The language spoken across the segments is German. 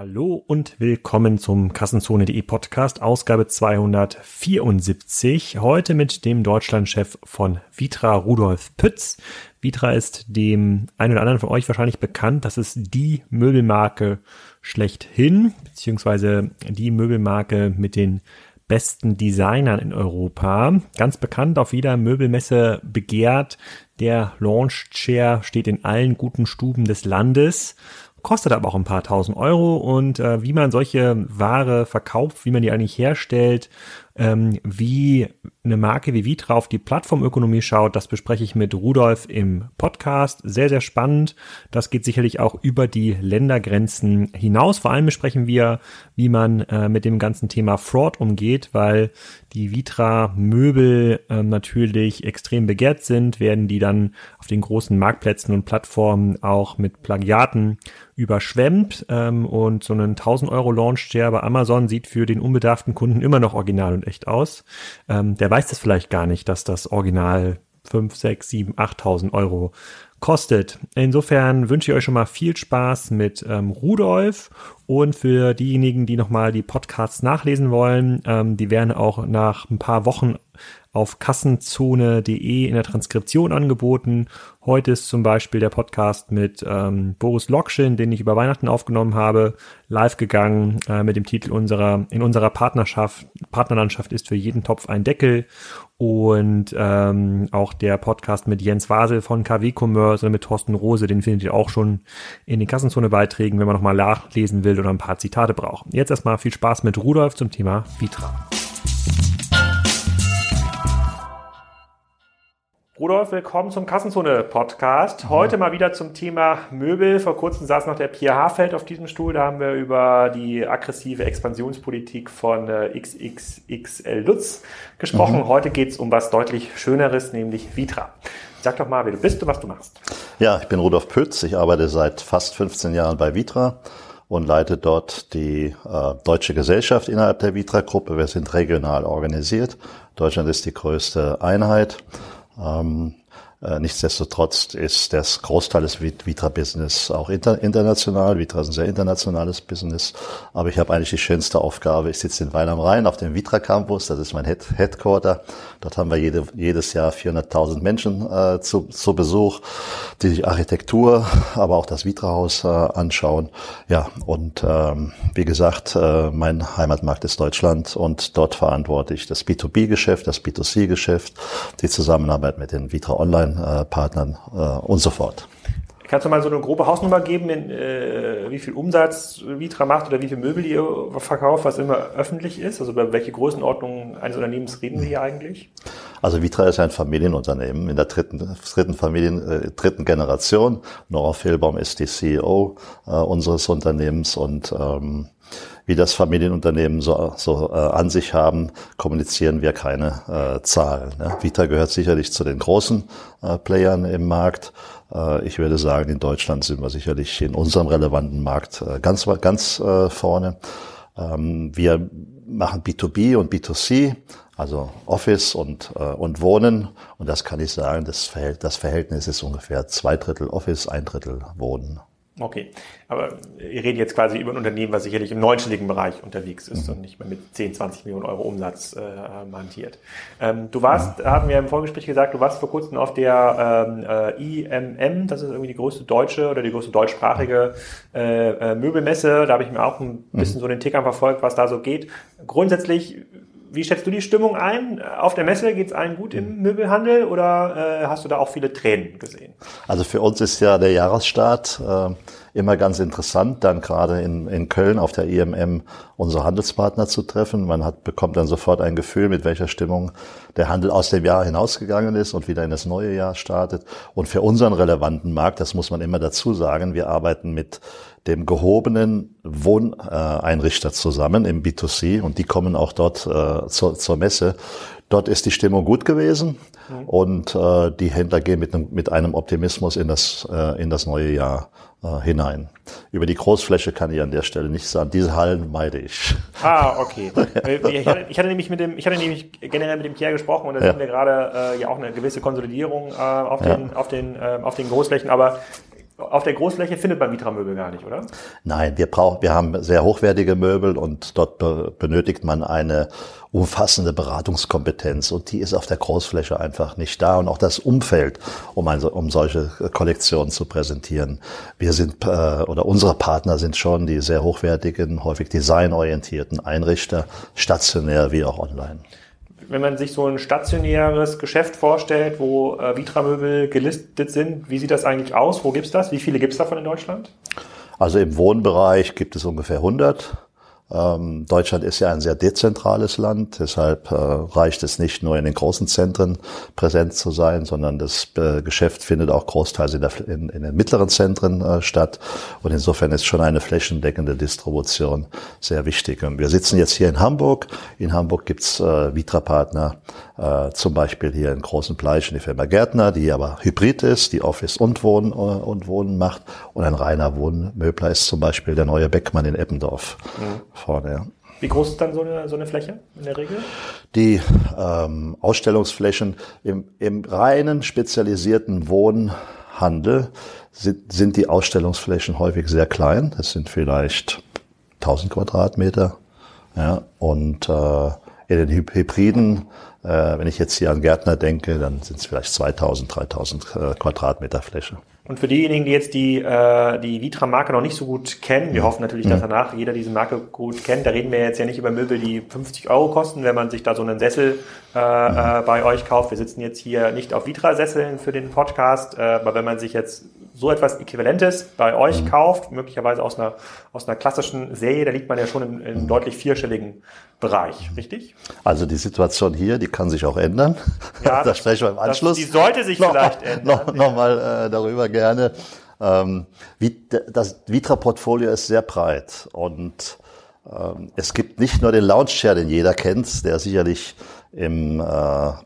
Hallo und willkommen zum Kassenzone.de Podcast, Ausgabe 274. Heute mit dem Deutschlandchef von Vitra, Rudolf Pütz. Vitra ist dem einen oder anderen von euch wahrscheinlich bekannt. Das ist die Möbelmarke schlechthin, beziehungsweise die Möbelmarke mit den besten Designern in Europa. Ganz bekannt auf jeder Möbelmesse begehrt. Der Launch Chair steht in allen guten Stuben des Landes kostet aber auch ein paar tausend Euro. Und äh, wie man solche Ware verkauft, wie man die eigentlich herstellt, ähm, wie eine Marke wie Vitra auf die Plattformökonomie schaut, das bespreche ich mit Rudolf im Podcast. Sehr, sehr spannend. Das geht sicherlich auch über die Ländergrenzen hinaus. Vor allem besprechen wir, wie man äh, mit dem ganzen Thema Fraud umgeht, weil die Vitra-Möbel äh, natürlich extrem begehrt sind, werden die dann auf den großen Marktplätzen und Plattformen auch mit Plagiaten überschwemmt. Ähm, und so einen 1000 Euro Launch-Share bei Amazon sieht für den unbedarften Kunden immer noch original und echt aus. Ähm, der weiß das vielleicht gar nicht, dass das Original 5, 6, 7, 8.000 Euro kostet. Insofern wünsche ich euch schon mal viel Spaß mit ähm, Rudolf und für diejenigen, die nochmal die Podcasts nachlesen wollen, ähm, die werden auch nach ein paar Wochen auf kassenzone.de in der Transkription angeboten. Heute ist zum Beispiel der Podcast mit ähm, Boris Lokschin, den ich über Weihnachten aufgenommen habe, live gegangen äh, mit dem Titel unserer in unserer Partnerschaft Partnerlandschaft ist für jeden Topf ein Deckel und ähm, auch der Podcast mit Jens Wasel von KW Commerce oder mit Thorsten Rose, den findet ihr auch schon in den Kassenzone-Beiträgen, wenn man nochmal nachlesen will oder ein paar Zitate braucht. Jetzt erstmal viel Spaß mit Rudolf zum Thema Vitra. Rudolf, willkommen zum Kassenzone-Podcast. Heute mal wieder zum Thema Möbel. Vor kurzem saß noch der Pierre Hafeld auf diesem Stuhl. Da haben wir über die aggressive Expansionspolitik von äh, XXXL Lutz gesprochen. Mhm. Heute geht es um was deutlich Schöneres, nämlich Vitra. Sag doch mal, wer du bist und was du machst. Ja, ich bin Rudolf Pütz. Ich arbeite seit fast 15 Jahren bei Vitra und leite dort die äh, deutsche Gesellschaft innerhalb der Vitra-Gruppe. Wir sind regional organisiert. Deutschland ist die größte Einheit ähm, äh, nichtsdestotrotz ist das Großteil des Vitra-Business auch inter international. Vitra ist ein sehr internationales Business. Aber ich habe eigentlich die schönste Aufgabe. Ich sitze in Weil am Rhein auf dem Vitra Campus. Das ist mein Head Headquarter. Dort haben wir jede, jedes Jahr 400.000 Menschen äh, zu, zu Besuch, die die Architektur, aber auch das Vitra-Haus äh, anschauen. Ja, und ähm, wie gesagt, äh, mein Heimatmarkt ist Deutschland und dort verantworte ich das B2B-Geschäft, das B2C-Geschäft, die Zusammenarbeit mit den Vitra Online Partnern äh, und so fort. Kannst du mal so eine grobe Hausnummer geben, in, äh, wie viel Umsatz Vitra macht oder wie viel Möbel ihr verkauft, was immer öffentlich ist? Also über welche Größenordnung eines Unternehmens reden wir hier eigentlich? Also Vitra ist ein Familienunternehmen in der dritten, dritten Familien, äh, dritten Generation. Nora Fehlbaum ist die CEO äh, unseres Unternehmens und ähm, wie das Familienunternehmen so, so äh, an sich haben, kommunizieren wir keine äh, Zahlen. Ne? Vita gehört sicherlich zu den großen äh, Playern im Markt. Äh, ich würde sagen, in Deutschland sind wir sicherlich in unserem relevanten Markt äh, ganz, ganz äh, vorne. Ähm, wir machen B2B und B2C, also Office und, äh, und Wohnen. Und das kann ich sagen, das, Verhält, das Verhältnis ist ungefähr zwei Drittel Office, ein Drittel Wohnen. Okay, aber ihr redet jetzt quasi über ein Unternehmen, was sicherlich im neunstelligen Bereich unterwegs ist mhm. und nicht mehr mit 10, 20 Millionen Euro Umsatz äh, hantiert. Ähm, du warst, mhm. haben wir im Vorgespräch gesagt, du warst vor kurzem auf der ähm, äh, IMM, das ist irgendwie die größte deutsche oder die größte deutschsprachige äh, äh, Möbelmesse. Da habe ich mir auch ein mhm. bisschen mhm. so den Tickern verfolgt, was da so geht. Grundsätzlich wie schätzt du die Stimmung ein? Auf der Messe geht es allen gut im mhm. Möbelhandel oder äh, hast du da auch viele Tränen gesehen? Also für uns ist ja der Jahresstart äh, immer ganz interessant, dann gerade in, in Köln auf der IMM unsere Handelspartner zu treffen. Man hat, bekommt dann sofort ein Gefühl, mit welcher Stimmung der Handel aus dem Jahr hinausgegangen ist und wieder in das neue Jahr startet. Und für unseren relevanten Markt, das muss man immer dazu sagen, wir arbeiten mit dem gehobenen Wohneinrichter zusammen im B2C und die kommen auch dort äh, zur, zur Messe. Dort ist die Stimmung gut gewesen mhm. und äh, die Händler gehen mit, einem, mit einem Optimismus in das, äh, in das neue Jahr äh, hinein. Über die Großfläche kann ich an der Stelle nicht sagen. Diese Hallen meide ich. Ah, okay. ich, hatte, ich hatte nämlich mit dem, ich hatte nämlich generell mit dem Pierre gesprochen und da ja. sehen wir gerade äh, ja auch eine gewisse Konsolidierung äh, auf, den, ja. auf, den, äh, auf den Großflächen. Aber auf der Großfläche findet man Vitra-Möbel gar nicht, oder? Nein, wir brauchen, wir haben sehr hochwertige Möbel und dort be benötigt man eine umfassende Beratungskompetenz und die ist auf der Großfläche einfach nicht da und auch das Umfeld, um, ein, um solche Kollektionen zu präsentieren. Wir sind äh, oder unsere Partner sind schon die sehr hochwertigen, häufig designorientierten Einrichter, stationär wie auch online wenn man sich so ein stationäres Geschäft vorstellt, wo äh, Vitra-Möbel gelistet sind, wie sieht das eigentlich aus? Wo gibt's das? Wie viele gibt's davon in Deutschland? Also im Wohnbereich gibt es ungefähr 100. Ähm, Deutschland ist ja ein sehr dezentrales Land, deshalb äh, reicht es nicht nur in den großen Zentren präsent zu sein, sondern das äh, Geschäft findet auch großteils in, der, in, in den mittleren Zentren äh, statt. Und insofern ist schon eine flächendeckende Distribution sehr wichtig. Und wir sitzen jetzt hier in Hamburg. In Hamburg gibt's äh, Vitra-Partner, äh, zum Beispiel hier in Großen Pleichen die Firma Gärtner, die aber hybrid ist, die Office und Wohnen, äh, und Wohnen macht. Und ein reiner Wohnmöbler ist zum Beispiel der neue Beckmann in Eppendorf. Mhm vorne. Ja. Wie groß ist dann so eine, so eine Fläche in der Regel? Die ähm, Ausstellungsflächen im, im reinen spezialisierten Wohnhandel sind, sind die Ausstellungsflächen häufig sehr klein. Das sind vielleicht 1000 Quadratmeter. Ja, und äh, in den Hybriden, wenn ich jetzt hier an Gärtner denke, dann sind es vielleicht 2000, 3000 äh, Quadratmeter Fläche. Und für diejenigen, die jetzt die, äh, die Vitra-Marke noch nicht so gut kennen, wir hoffen natürlich, dass mhm. danach jeder diese Marke gut kennt. Da reden wir jetzt ja nicht über Möbel, die 50 Euro kosten, wenn man sich da so einen Sessel äh, äh, bei euch kauft. Wir sitzen jetzt hier nicht auf Vitra-Sesseln für den Podcast, äh, aber wenn man sich jetzt so etwas Äquivalentes bei euch mhm. kauft, möglicherweise aus einer, aus einer klassischen Serie, da liegt man ja schon im, im deutlich vierstelligen Bereich, richtig? Also die Situation hier, die kann sich auch ändern. Ja, da sprechen wir im Anschluss. Das, die sollte sich noch, vielleicht ändern. Noch, noch mal äh, darüber gerne. Ähm, wie, das Vitra-Portfolio ist sehr breit und ähm, es gibt nicht nur den Lounge-Chair, den jeder kennt, der sicherlich im äh,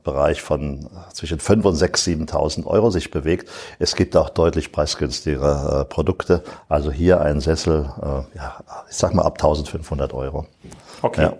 Bereich von zwischen 5 und 6, 7.000 Euro sich bewegt. Es gibt auch deutlich preisgünstigere äh, Produkte. Also hier ein Sessel, äh, ja, ich sag mal ab 1.500 Euro. Okay. Ja.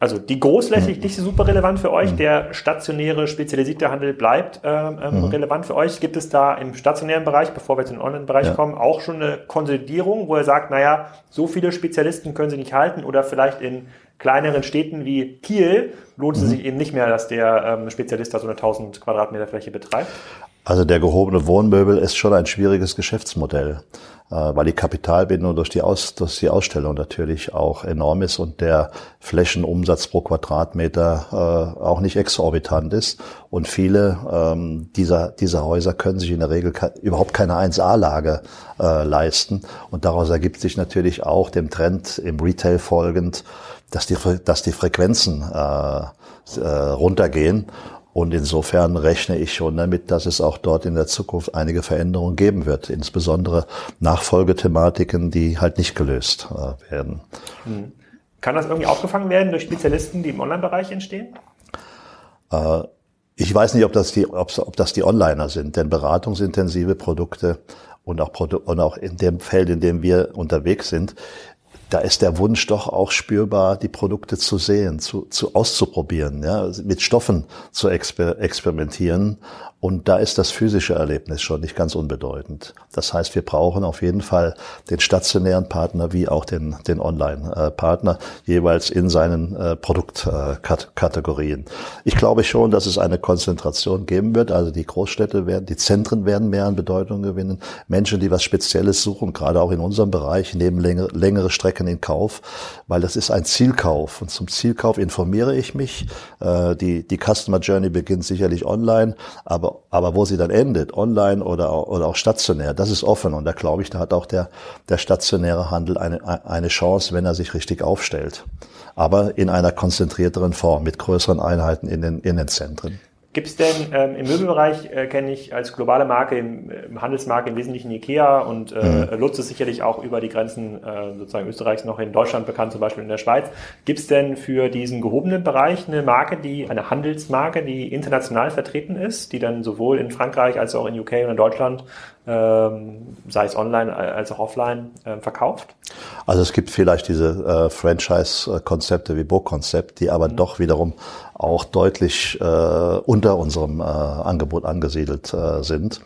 Also die großflächig mhm. nicht super relevant für euch, mhm. der stationäre spezialisierte Handel bleibt ähm, ähm, mhm. relevant für euch. Gibt es da im stationären Bereich, bevor wir jetzt in den Online-Bereich ja. kommen, auch schon eine Konsolidierung, wo ihr sagt, naja, so viele Spezialisten können sie nicht halten oder vielleicht in kleineren Städten wie Kiel lohnt es mhm. sich eben nicht mehr, dass der ähm, Spezialist da so eine 1000 Quadratmeter Fläche betreibt? Also der gehobene Wohnmöbel ist schon ein schwieriges Geschäftsmodell, äh, weil die Kapitalbindung durch die, Aus, durch die Ausstellung natürlich auch enorm ist und der Flächenumsatz pro Quadratmeter äh, auch nicht exorbitant ist. Und viele ähm, dieser, dieser Häuser können sich in der Regel überhaupt keine 1A-Lage äh, leisten. Und daraus ergibt sich natürlich auch dem Trend im Retail folgend, dass die, dass die Frequenzen äh, äh, runtergehen. Und insofern rechne ich schon damit, dass es auch dort in der Zukunft einige Veränderungen geben wird, insbesondere Nachfolgethematiken, die halt nicht gelöst äh, werden. Hm. Kann das irgendwie aufgefangen werden durch Spezialisten, die im Online-Bereich entstehen? Äh, ich weiß nicht, ob das die, ob, ob das die Onliner sind, denn beratungsintensive Produkte und auch, und auch in dem Feld, in dem wir unterwegs sind, da ist der Wunsch doch auch spürbar, die Produkte zu sehen, zu, zu auszuprobieren, ja, mit Stoffen zu exper experimentieren und da ist das physische Erlebnis schon nicht ganz unbedeutend. Das heißt, wir brauchen auf jeden Fall den stationären Partner wie auch den, den Online-Partner jeweils in seinen äh, Produktkategorien. Ich glaube schon, dass es eine Konzentration geben wird. Also die Großstädte werden, die Zentren werden mehr an Bedeutung gewinnen. Menschen, die was Spezielles suchen, gerade auch in unserem Bereich, nehmen längere, längere Strecken in Kauf, weil das ist ein Zielkauf. Und zum Zielkauf informiere ich mich. Äh, die, die Customer Journey beginnt sicherlich online, aber aber, aber wo sie dann endet, online oder, oder auch stationär, das ist offen. Und da glaube ich, da hat auch der, der stationäre Handel eine, eine Chance, wenn er sich richtig aufstellt. Aber in einer konzentrierteren Form, mit größeren Einheiten in den, in den Zentren. Gibt es denn ähm, im Möbelbereich, äh, kenne ich als globale Marke, im, im Handelsmarkt im Wesentlichen Ikea und äh, mhm. Lutz ist sicherlich auch über die Grenzen äh, sozusagen Österreichs noch in Deutschland bekannt, zum Beispiel in der Schweiz. Gibt es denn für diesen gehobenen Bereich eine Marke, die eine Handelsmarke, die international vertreten ist, die dann sowohl in Frankreich als auch in UK und in Deutschland ähm, sei es online als auch offline, äh, verkauft? Also es gibt vielleicht diese äh, Franchise-Konzepte wie Bo-Konzept, die aber mhm. doch wiederum auch deutlich äh, unter unserem äh, Angebot angesiedelt äh, sind.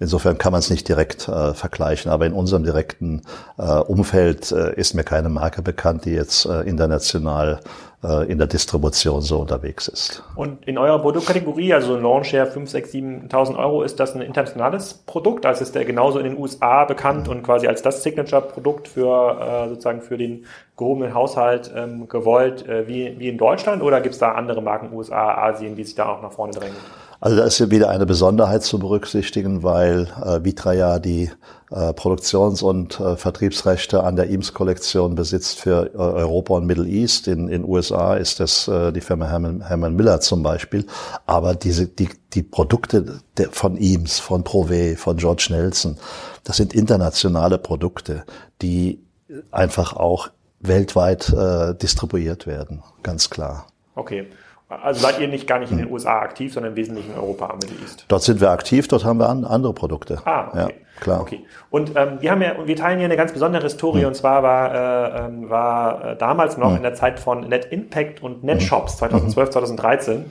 Insofern kann man es nicht direkt äh, vergleichen, aber in unserem direkten äh, Umfeld äh, ist mir keine Marke bekannt, die jetzt äh, international in der Distribution so unterwegs ist. Und in eurer Produktkategorie, also ein Launchshare 5, 6, 7.000 Euro, ist das ein internationales Produkt? Also ist der genauso in den USA bekannt mhm. und quasi als das Signature-Produkt für äh, sozusagen für den gehobenen Haushalt ähm, gewollt äh, wie, wie in Deutschland oder gibt es da andere Marken USA, Asien, die sich da auch nach vorne drängen? Also da ist ja wieder eine Besonderheit zu berücksichtigen, weil äh, Vitra ja die äh, Produktions- und äh, Vertriebsrechte an der Eames-Kollektion besitzt für äh, Europa und Middle East. In in USA ist das äh, die Firma Herman, Herman Miller zum Beispiel. Aber diese die die Produkte der, von Eames, von Prové, von George Nelson, das sind internationale Produkte, die einfach auch weltweit äh, distribuiert werden, ganz klar. Okay. Also seid ihr nicht gar nicht in den USA aktiv, sondern im Wesentlichen in Europa am Middle East? Dort sind wir aktiv, dort haben wir an, andere Produkte. Ah, okay. Ja, klar. Okay. Und ähm, wir haben ja, wir teilen hier eine ganz besondere Historie hm. und zwar war, äh, ähm, war äh, damals noch hm. in der Zeit von Net Impact und NetShops 2012, 2013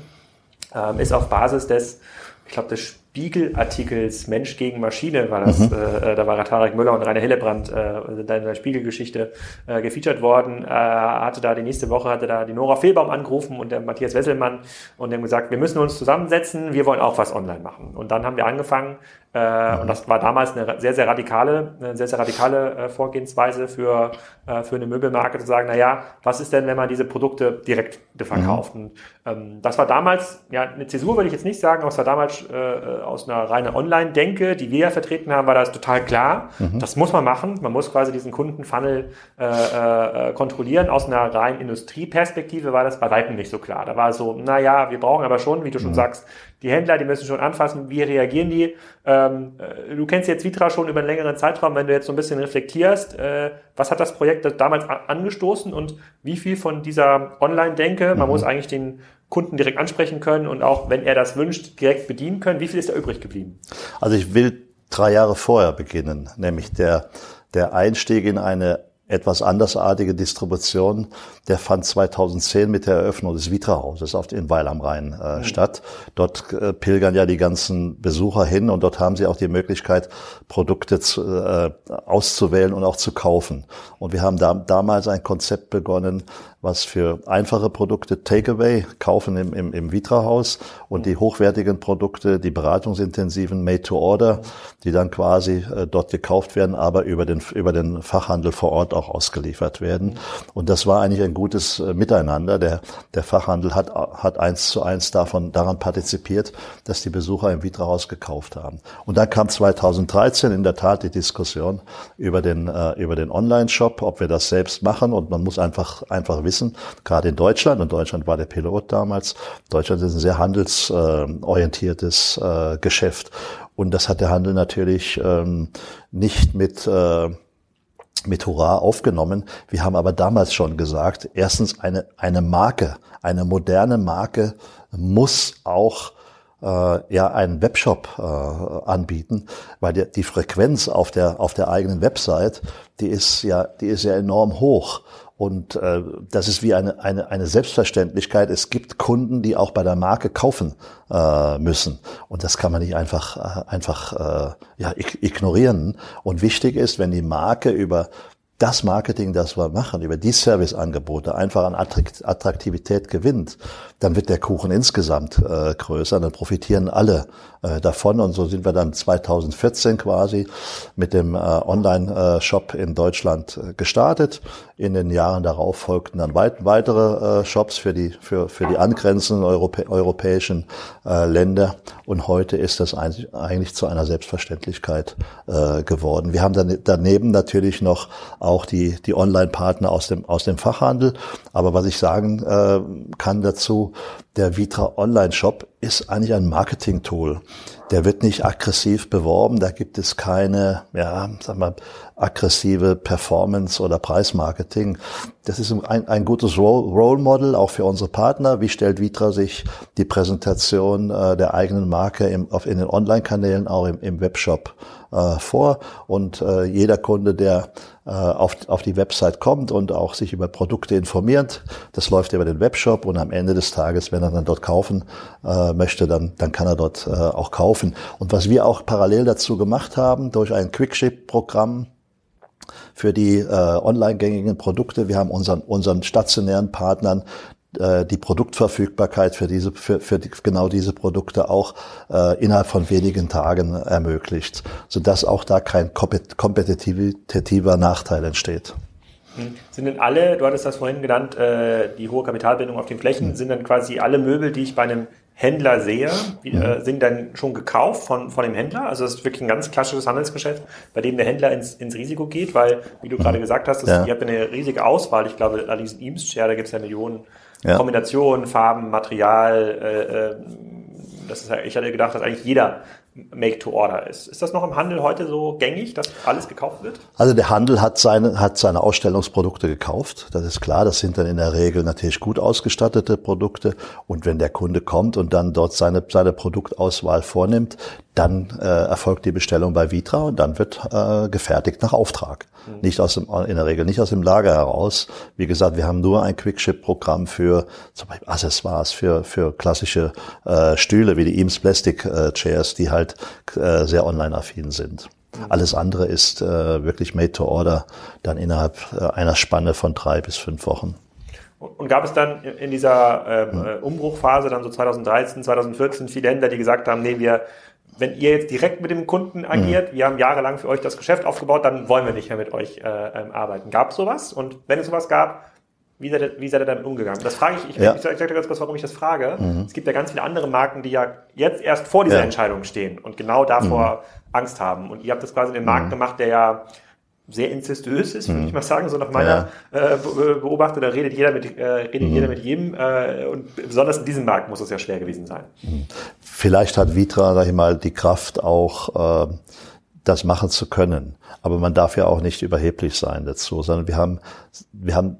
ähm, ist auf Basis des, ich glaube, des Spiegelartikels Mensch gegen Maschine war das, mhm. äh, da war Tarek Müller und Rainer Hillebrand äh, in der Spiegelgeschichte äh, gefeatured worden. Äh, hatte da die nächste Woche hatte da die Nora Fehlbaum angerufen und der Matthias Wesselmann und haben gesagt, wir müssen uns zusammensetzen, wir wollen auch was online machen. Und dann haben wir angefangen, äh. Und das war damals eine sehr, sehr radikale, eine sehr, sehr radikale äh, Vorgehensweise für, äh, für eine Möbelmarke zu sagen, na ja, was ist denn, wenn man diese Produkte direkt verkauft? Mhm. Und, ähm, das war damals, ja, eine Zäsur würde ich jetzt nicht sagen, aber es war damals äh, aus einer reinen Online-Denke, die wir ja vertreten haben, war das total klar. Mhm. Das muss man machen. Man muss quasi diesen Kundenfunnel äh, äh, kontrollieren. Aus einer reinen Industrieperspektive war das bei Weitem nicht so klar. Da war es so, na ja, wir brauchen aber schon, wie du schon mhm. sagst, die Händler, die müssen schon anfassen, wie reagieren die. Ähm, äh, du kennst jetzt Vitra schon über einen längeren Zeitraum, wenn du jetzt so ein bisschen reflektierst, äh, was hat das Projekt damals angestoßen und wie viel von dieser Online-Denke, man mhm. muss eigentlich den Kunden direkt ansprechen können und auch, wenn er das wünscht, direkt bedienen können, wie viel ist da übrig geblieben? Also ich will drei Jahre vorher beginnen, nämlich der, der Einstieg in eine etwas andersartige Distribution, der fand 2010 mit der Eröffnung des Vitra-Hauses in Weil am Rhein äh, mhm. statt. Dort äh, pilgern ja die ganzen Besucher hin und dort haben sie auch die Möglichkeit, Produkte zu, äh, auszuwählen und auch zu kaufen. Und wir haben da, damals ein Konzept begonnen, was für einfache Produkte Takeaway kaufen im, im, im Vitra-Haus und die hochwertigen Produkte, die beratungsintensiven Made to Order, die dann quasi äh, dort gekauft werden, aber über den, über den Fachhandel vor Ort auch ausgeliefert werden. Und das war eigentlich ein gutes äh, Miteinander. Der, der Fachhandel hat, hat eins zu eins davon, daran partizipiert, dass die Besucher im Vitra-Haus gekauft haben. Und dann kam 2013 in der Tat die Diskussion über den, äh, über den Online-Shop, ob wir das selbst machen und man muss einfach, einfach wissen, gerade in Deutschland, und Deutschland war der Pilot damals, Deutschland ist ein sehr handelsorientiertes äh, Geschäft. Und das hat der Handel natürlich ähm, nicht mit äh, mit Hurra aufgenommen. Wir haben aber damals schon gesagt, erstens eine, eine Marke, eine moderne Marke muss auch äh, ja einen Webshop äh, anbieten, weil die, die Frequenz auf der auf der eigenen Website, die ist ja die ist ja enorm hoch und äh, das ist wie eine, eine, eine Selbstverständlichkeit. Es gibt Kunden, die auch bei der Marke kaufen äh, müssen. Und das kann man nicht einfach, äh, einfach äh, ja, ignorieren. Und wichtig ist, wenn die Marke über das Marketing, das wir machen, über die Serviceangebote einfach an Attraktivität gewinnt, dann wird der Kuchen insgesamt äh, größer, dann profitieren alle äh, davon und so sind wir dann 2014 quasi mit dem äh, Online-Shop in Deutschland äh, gestartet. In den Jahren darauf folgten dann weit, weitere äh, Shops für die für für die angrenzenden Europä europäischen äh, Länder und heute ist das eigentlich zu einer Selbstverständlichkeit äh, geworden. Wir haben dann daneben natürlich noch auch die die Online-Partner aus dem aus dem Fachhandel, aber was ich sagen äh, kann dazu der Vitra Online Shop ist eigentlich ein Marketing-Tool. Der wird nicht aggressiv beworben, da gibt es keine, ja, sag mal, aggressive Performance oder Preismarketing. Das ist ein, ein gutes Role Model auch für unsere Partner. Wie stellt Vitra sich die Präsentation äh, der eigenen Marke im, auf, in den Online-Kanälen, auch im, im Webshop äh, vor und äh, jeder Kunde, der äh, auf, auf die Website kommt und auch sich über Produkte informiert, das läuft über den Webshop und am Ende des Tages, wenn er dann dort kaufen äh, möchte, dann, dann kann er dort äh, auch kaufen. Und was wir auch parallel dazu gemacht haben, durch ein Quickship-Programm, für die äh, online gängigen Produkte. Wir haben unseren, unseren stationären Partnern äh, die Produktverfügbarkeit für diese für, für die, genau diese Produkte auch äh, innerhalb von wenigen Tagen ermöglicht, sodass auch da kein kompetitiver Nachteil entsteht. Hm. Sind denn alle, du hattest das vorhin genannt, äh, die hohe Kapitalbindung auf den Flächen, sind dann quasi alle Möbel, die ich bei einem Händler sehe, wie, mhm. äh, sind dann schon gekauft von, von dem Händler? Also es ist wirklich ein ganz klassisches Handelsgeschäft, bei dem der Händler ins, ins Risiko geht, weil, wie du mhm. gerade gesagt hast, das, ja. ihr habt eine riesige Auswahl. Ich glaube, an diesen Eames-Share, da gibt es ja Millionen ja. Kombinationen, Farben, Material. Äh, äh, das ist, ich hatte gedacht, dass eigentlich jeder Make to Order ist. Ist das noch im Handel heute so gängig, dass alles gekauft wird? Also der Handel hat seine, hat seine Ausstellungsprodukte gekauft. Das ist klar. Das sind dann in der Regel natürlich gut ausgestattete Produkte. Und wenn der Kunde kommt und dann dort seine, seine Produktauswahl vornimmt, dann äh, erfolgt die Bestellung bei Vitra und dann wird äh, gefertigt nach Auftrag. Mhm. Nicht aus dem, in der Regel nicht aus dem Lager heraus. Wie gesagt, wir haben nur ein Quickship-Programm für zum Beispiel Accessoires, für, für klassische äh, Stühle wie die Eames Plastic äh, Chairs, die halt äh, sehr online-affin sind. Mhm. Alles andere ist äh, wirklich made to order, dann innerhalb äh, einer Spanne von drei bis fünf Wochen. Und gab es dann in dieser äh, Umbruchphase, dann so 2013, 2014, viele Händler, die gesagt haben, nee, wir wenn ihr jetzt direkt mit dem Kunden agiert, mhm. wir haben jahrelang für euch das Geschäft aufgebaut, dann wollen wir nicht mehr mit euch äh, ähm, arbeiten. Gab es sowas? Und wenn es sowas gab, wie seid, ihr, wie seid ihr damit umgegangen? Das frage ich, ich, ja. ich sage dir ganz kurz, warum ich das frage. Mhm. Es gibt ja ganz viele andere Marken, die ja jetzt erst vor dieser ja. Entscheidung stehen und genau davor mhm. Angst haben. Und ihr habt das quasi in den Markt mhm. gemacht, der ja sehr incestuös ist, würde ich mhm. mal sagen, so nach meiner ja. äh, Beobachtung, da redet jeder mit, äh, redet mhm. jeder mit jedem äh, und besonders in diesem Markt muss es ja schwer gewesen sein. Mhm. Vielleicht hat Vitra, sag ich mal, die Kraft auch, äh, das machen zu können. Aber man darf ja auch nicht überheblich sein dazu, sondern wir haben, wir haben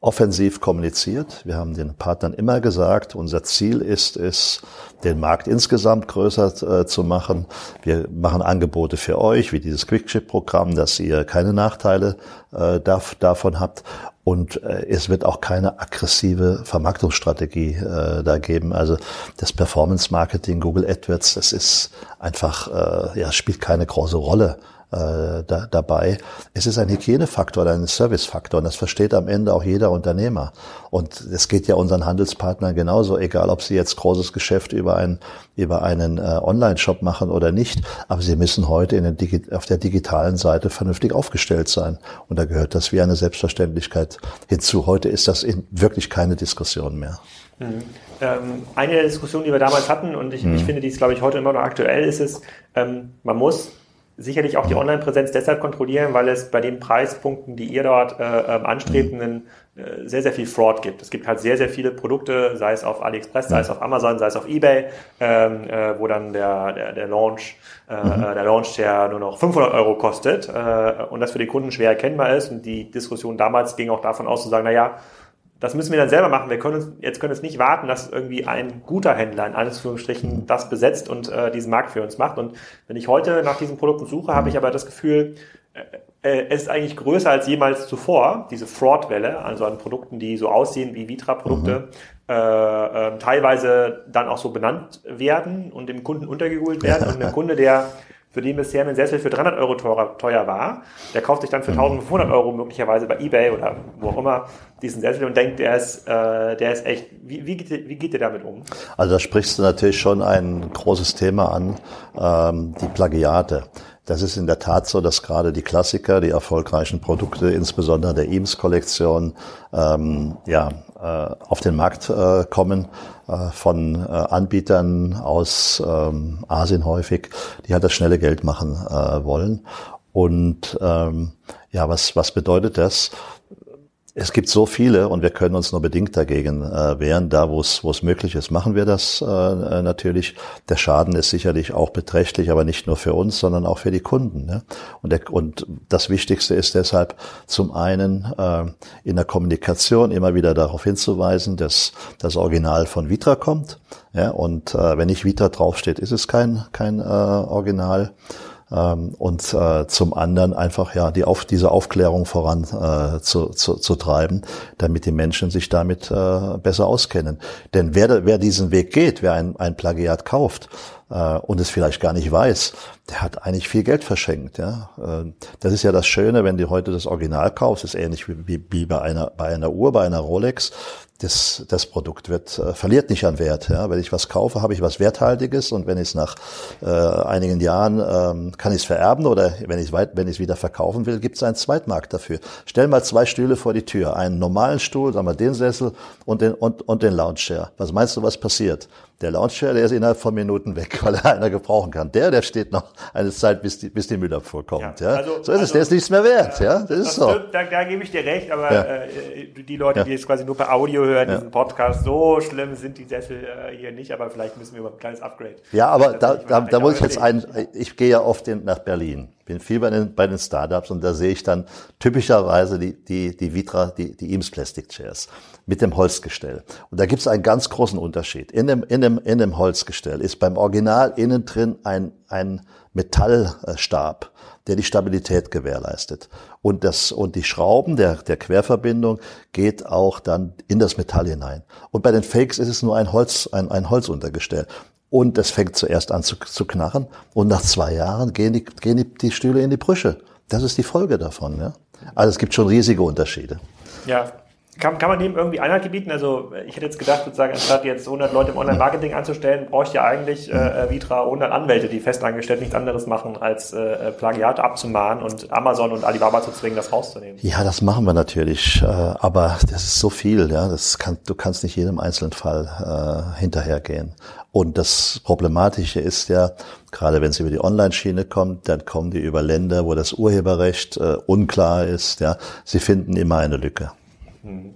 offensiv kommuniziert. Wir haben den Partnern immer gesagt, unser Ziel ist es, den Markt insgesamt größer äh, zu machen. Wir machen Angebote für euch, wie dieses Quickship-Programm, dass ihr keine Nachteile äh, darf, davon habt. Und äh, es wird auch keine aggressive Vermarktungsstrategie äh, da geben. Also das Performance Marketing, Google AdWords, das ist einfach, äh, ja, spielt keine große Rolle äh, da, dabei. Es ist ein Hygienefaktor, ein Servicefaktor und das versteht am Ende auch jeder Unternehmer. Und es geht ja unseren Handelspartnern genauso, egal ob sie jetzt großes Geschäft über einen, über einen äh, Online-Shop machen oder nicht, aber sie müssen heute in den auf der digitalen Seite vernünftig aufgestellt sein. Und da gehört das wie eine Selbstverständlichkeit hinzu. Heute ist das in wirklich keine Diskussion mehr. Mhm. Ähm, eine der Diskussionen, die wir damals hatten, und ich, mhm. ich finde, die ist, glaube ich, heute immer noch aktuell, ist es, ähm, man muss sicherlich auch die Online-Präsenz deshalb kontrollieren, weil es bei den Preispunkten, die ihr dort äh, ähm, anstrebenden, äh, sehr, sehr viel Fraud gibt. Es gibt halt sehr, sehr viele Produkte, sei es auf AliExpress, sei es auf Amazon, sei es auf Ebay, ähm, äh, wo dann der, der, der Launch, äh, mhm. der Launch der nur noch 500 Euro kostet äh, und das für den Kunden schwer erkennbar ist. Und die Diskussion damals ging auch davon aus zu sagen, na ja, das müssen wir dann selber machen. Wir können uns, jetzt können es nicht warten, dass irgendwie ein guter Händler in Anführungsstrichen das besetzt und äh, diesen Markt für uns macht. Und wenn ich heute nach diesen Produkten suche, habe ich aber das Gefühl, äh, äh, es ist eigentlich größer als jemals zuvor, diese Fraud-Welle, also an Produkten, die so aussehen wie Vitra-Produkte, mhm. äh, äh, teilweise dann auch so benannt werden und dem Kunden untergeholt werden. Und ein Kunde, der für den bisher ein Sessel für 300 Euro teurer, teuer war, der kauft sich dann für 1500 mhm. Euro möglicherweise bei eBay oder wo auch immer diesen Sessel und denkt, der ist, äh, der ist echt. Wie, wie, geht, wie geht ihr damit um? Also da sprichst du natürlich schon ein großes Thema an, ähm, die Plagiate. Das ist in der Tat so, dass gerade die Klassiker, die erfolgreichen Produkte, insbesondere der Eames-Kollektion, ähm, ja, auf den Markt äh, kommen äh, von äh, Anbietern aus ähm, Asien häufig, die halt das schnelle Geld machen äh, wollen. Und ähm, ja, was, was bedeutet das? Es gibt so viele und wir können uns nur bedingt dagegen äh, wehren. Da, wo es möglich ist, machen wir das äh, äh, natürlich. Der Schaden ist sicherlich auch beträchtlich, aber nicht nur für uns, sondern auch für die Kunden. Ne? Und, der, und das Wichtigste ist deshalb zum einen äh, in der Kommunikation immer wieder darauf hinzuweisen, dass das Original von Vitra kommt. Ja? Und äh, wenn nicht Vitra draufsteht, ist es kein kein äh, Original. Ähm, und äh, zum anderen einfach ja die auf diese Aufklärung voran äh, zu, zu, zu treiben, damit die Menschen sich damit äh, besser auskennen. Denn wer, wer diesen Weg geht, wer ein, ein Plagiat kauft, und es vielleicht gar nicht weiß, der hat eigentlich viel Geld verschenkt. Ja? Äh, das ist ja das Schöne, wenn du heute das Original kaufst, ist ähnlich wie, wie bei einer bei einer Uhr, bei einer Rolex das, das Produkt wird, äh, verliert nicht an Wert. Ja? Wenn ich was kaufe, habe ich was Werthaltiges und wenn ich es nach äh, einigen Jahren ähm, kann ich es vererben oder wenn ich wenn ich es wieder verkaufen will, gibt es einen Zweitmarkt dafür. Stell mal zwei Stühle vor die Tür, einen normalen Stuhl, sagen wir den Sessel und den und, und den Lounge Chair. Was meinst du, was passiert? Der Lounge Chair, der ist innerhalb von Minuten weg, weil er einer gebrauchen kann. Der, der steht noch eine Zeit, bis die, bis die Müllabfuhr kommt. Ja, ja? Also, so ist also, es. Der ist nichts mehr wert. Ja, das, das ist so. Da, da gebe ich dir recht, aber ja. äh, die Leute, die jetzt quasi nur per Audio hören, diesen Podcast, so schlimm sind die Sessel äh, hier nicht, aber vielleicht müssen wir über ein kleines Upgrade. Ja, aber da, da, da muss ich jetzt ein, ich gehe ja oft in, nach Berlin, bin viel bei den, bei den Startups und da sehe ich dann typischerweise die, die, die Vitra, die, die Eames Plastic Chairs mit dem Holzgestell. Und da gibt es einen ganz großen Unterschied. In dem, in dem, in dem Holzgestell ist beim Original innen drin ein, ein Metallstab der die Stabilität gewährleistet. Und das, und die Schrauben der, der Querverbindung geht auch dann in das Metall hinein. Und bei den Fakes ist es nur ein Holz, ein, ein Holzuntergestell. Und es fängt zuerst an zu, zu knarren und nach zwei Jahren gehen die, gehen die, die Stühle in die Brüche. Das ist die Folge davon. Ja? Also es gibt schon riesige Unterschiede. Ja, kann, kann man dem irgendwie Einhalt gebieten? Also ich hätte jetzt gedacht, sozusagen, anstatt jetzt 100 Leute im Online-Marketing anzustellen, brauche ich ja eigentlich äh, Vitra 100 Anwälte, die festangestellt nichts anderes machen, als äh, Plagiate abzumahnen und Amazon und Alibaba zu zwingen, das rauszunehmen. Ja, das machen wir natürlich, äh, aber das ist so viel, ja, das kann, du kannst nicht jedem einzelnen Fall äh, hinterhergehen. Und das Problematische ist ja, gerade wenn es über die Online-Schiene kommt, dann kommen die über Länder, wo das Urheberrecht äh, unklar ist. Ja, sie finden immer eine Lücke. Mhm.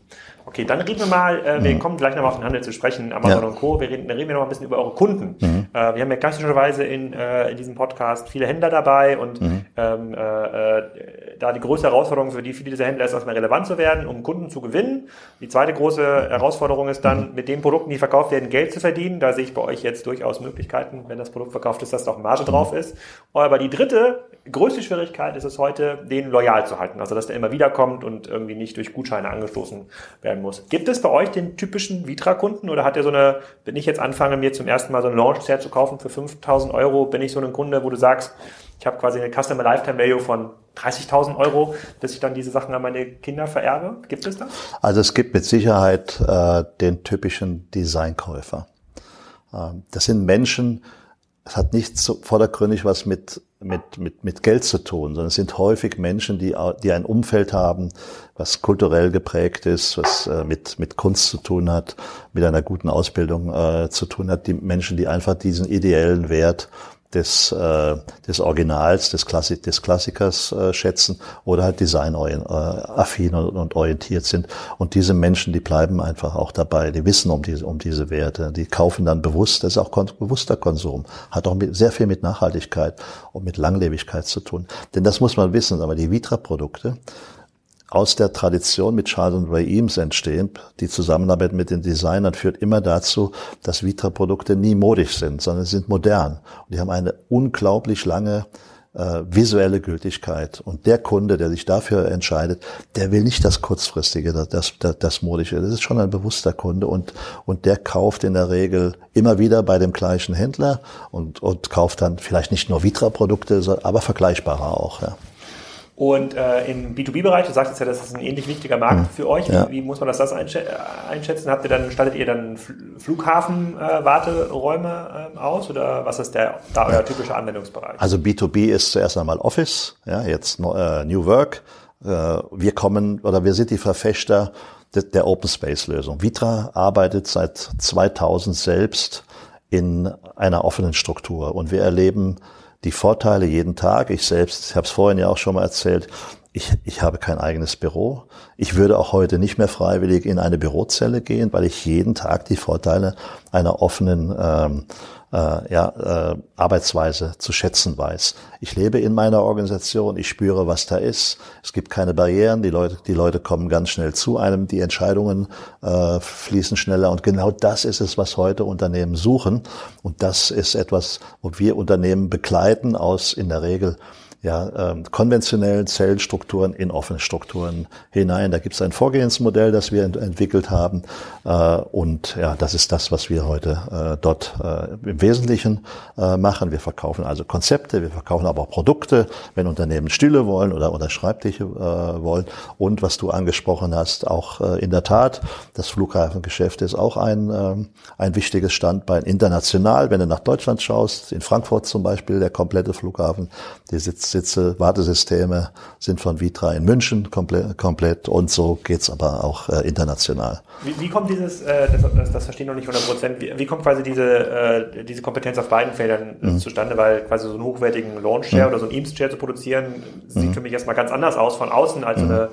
Okay, dann reden wir mal, äh, wir mhm. kommen gleich nochmal auf den Handel zu sprechen, Amazon ja. und Co. Wir reden, dann reden wir noch ein bisschen über eure Kunden. Mhm. Äh, wir haben ja klassischerweise in, äh, in diesem Podcast viele Händler dabei und mhm. ähm, äh, äh, da die große Herausforderung für die viele dieser Händler ist, erstmal relevant zu werden, um Kunden zu gewinnen. Die zweite große Herausforderung ist dann, mhm. mit den Produkten, die verkauft werden, Geld zu verdienen. Da sehe ich bei euch jetzt durchaus Möglichkeiten, wenn das Produkt verkauft ist, dass da auch Marge drauf mhm. ist. Aber die dritte größte Schwierigkeit ist es heute, den loyal zu halten. Also, dass der immer wieder kommt und irgendwie nicht durch Gutscheine angestoßen werden muss. Gibt es bei euch den typischen Vitra-Kunden oder hat der so eine, wenn ich jetzt anfange, mir zum ersten Mal so ein Launch-Set zu kaufen für 5000 Euro, bin ich so ein Kunde, wo du sagst, ich habe quasi eine Customer Lifetime Value von 30.000 Euro, bis ich dann diese Sachen an meine Kinder vererbe? Gibt es das? Also es gibt mit Sicherheit äh, den typischen Designkäufer. Ähm, das sind Menschen, es hat nichts so vordergründig was mit, mit, mit, mit Geld zu tun, sondern es sind häufig Menschen, die, die ein Umfeld haben, was kulturell geprägt ist, was äh, mit, mit Kunst zu tun hat, mit einer guten Ausbildung äh, zu tun hat, die Menschen, die einfach diesen ideellen Wert des, äh, des Originals, des, Klassik, des Klassikers äh, schätzen oder halt designaffin äh, und, und orientiert sind. Und diese Menschen, die bleiben einfach auch dabei, die wissen um diese, um diese Werte, die kaufen dann bewusst, das ist auch bewusster Konsum, hat auch mit, sehr viel mit Nachhaltigkeit und mit Langlebigkeit zu tun. Denn das muss man wissen, aber die Vitra-Produkte, aus der Tradition mit Charles und Ray Eames entstehen. Die Zusammenarbeit mit den Designern führt immer dazu, dass Vitra-Produkte nie modisch sind, sondern sind modern. Und die haben eine unglaublich lange äh, visuelle Gültigkeit. Und der Kunde, der sich dafür entscheidet, der will nicht das kurzfristige, das, das, das modische. Das ist schon ein bewusster Kunde und, und der kauft in der Regel immer wieder bei dem gleichen Händler und, und kauft dann vielleicht nicht nur Vitra-Produkte, aber vergleichbare auch. Ja. Und äh, im B2B-Bereich, du sagst jetzt ja, das ist ein ähnlich wichtiger Markt hm. für euch. Ja. Wie, muss man das, das einschätzen? Habt ihr dann, stattet ihr dann Flughafen-Warteräume äh, äh, aus oder was ist der, da euer typischer Anwendungsbereich? Also B2B ist zuerst einmal Office, ja, jetzt äh, New Work. Äh, wir kommen oder wir sind die Verfechter der, der Open Space Lösung. Vitra arbeitet seit 2000 selbst in einer offenen Struktur und wir erleben die Vorteile jeden Tag. Ich selbst, ich habe es vorhin ja auch schon mal erzählt, ich, ich habe kein eigenes Büro. Ich würde auch heute nicht mehr freiwillig in eine Bürozelle gehen, weil ich jeden Tag die Vorteile einer offenen ähm, äh, ja, äh, Arbeitsweise zu schätzen weiß. Ich lebe in meiner Organisation, ich spüre, was da ist. Es gibt keine Barrieren, die Leute, die Leute kommen ganz schnell zu einem, die Entscheidungen äh, fließen schneller und genau das ist es, was heute Unternehmen suchen und das ist etwas, wo wir Unternehmen begleiten aus in der Regel ja, ähm, konventionellen Zellstrukturen in offene Strukturen hinein. Da gibt es ein Vorgehensmodell, das wir ent entwickelt haben. Äh, und ja, das ist das, was wir heute äh, dort äh, im Wesentlichen äh, machen. Wir verkaufen also Konzepte, wir verkaufen aber auch Produkte, wenn Unternehmen Stühle wollen oder, oder Schreibtische äh, wollen. Und was du angesprochen hast, auch äh, in der Tat, das Flughafengeschäft ist auch ein, äh, ein wichtiges Standbein international. Wenn du nach Deutschland schaust, in Frankfurt zum Beispiel, der komplette Flughafen, die sitzt Sitze, Wartesysteme sind von Vitra in München komplett, komplett und so geht's aber auch äh, international. Wie, wie, kommt dieses, äh, das, das, das verstehe ich noch nicht 100 Prozent, wie, wie, kommt quasi diese, äh, diese Kompetenz auf beiden Feldern äh, mhm. zustande, weil quasi so einen hochwertigen Launch-Share mhm. oder so einen Eames-Share zu produzieren, sieht mhm. für mich erstmal ganz anders aus von außen als so mhm. eine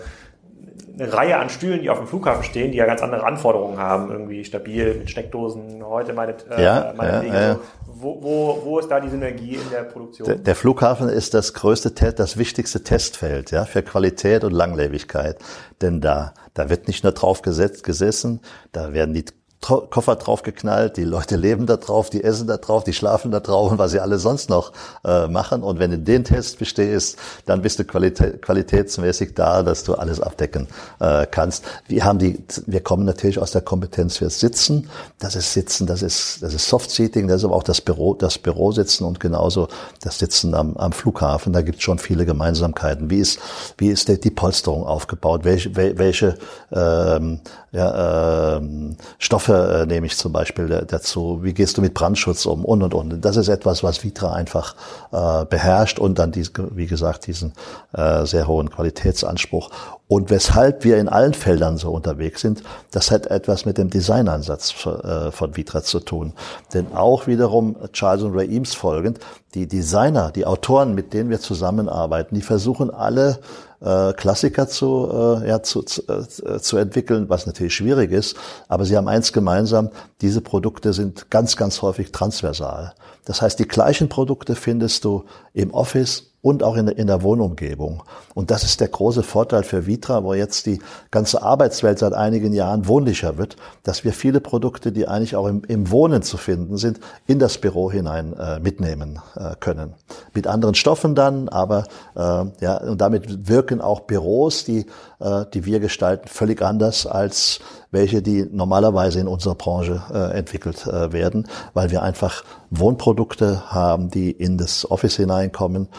eine Reihe an Stühlen, die auf dem Flughafen stehen, die ja ganz andere Anforderungen haben, irgendwie stabil mit Steckdosen, heute meine, äh, ja, meine ja, ja. Wo, wo, wo ist da die Synergie in der Produktion? Der, der Flughafen ist das größte, das wichtigste Testfeld ja, für Qualität und Langlebigkeit. Denn da, da wird nicht nur drauf gesetzt, gesessen, da werden die Koffer draufgeknallt, die Leute leben da drauf, die essen da drauf, die schlafen da drauf und was sie alle sonst noch äh, machen. Und wenn du den Test bestehst, dann bist du qualitä qualitätsmäßig da, dass du alles abdecken äh, kannst. Wir haben die, wir kommen natürlich aus der Kompetenz fürs Sitzen. Das ist Sitzen, das ist, das ist Soft-Seating, das ist aber auch das Büro, das Bürositzen und genauso das Sitzen am, am Flughafen. Da gibt es schon viele Gemeinsamkeiten. Wie ist, wie ist die, die Polsterung aufgebaut? Welche, welche ähm, ja, ähm, Stoffe äh, nehme ich zum Beispiel dazu? Wie gehst du mit Brandschutz um? Und, und, und. Das ist etwas, was Vitra einfach äh, beherrscht und dann, dies, wie gesagt, diesen äh, sehr hohen Qualitätsanspruch. Und weshalb wir in allen Feldern so unterwegs sind, das hat etwas mit dem Designansatz äh, von Vitra zu tun. Denn auch wiederum Charles und Ray Eames folgend, die Designer, die Autoren, mit denen wir zusammenarbeiten, die versuchen alle äh, Klassiker zu, äh, ja, zu, zu, äh, zu entwickeln, was natürlich schwierig ist. Aber sie haben eins gemeinsam, diese Produkte sind ganz, ganz häufig transversal. Das heißt, die gleichen Produkte findest du im Office und auch in der, in der Wohnumgebung. Und das ist der große Vorteil für Vitra, wo jetzt die ganze Arbeitswelt seit einigen Jahren wohnlicher wird, dass wir viele Produkte, die eigentlich auch im, im Wohnen zu finden sind, in das Büro hinein äh, mitnehmen äh, können. Mit anderen Stoffen dann, aber äh, ja, und damit wirken auch Büros, die, äh, die wir gestalten, völlig anders als welche, die normalerweise in unserer Branche äh, entwickelt äh, werden, weil wir einfach Wohnprodukte haben, die in das Office hineinkommen.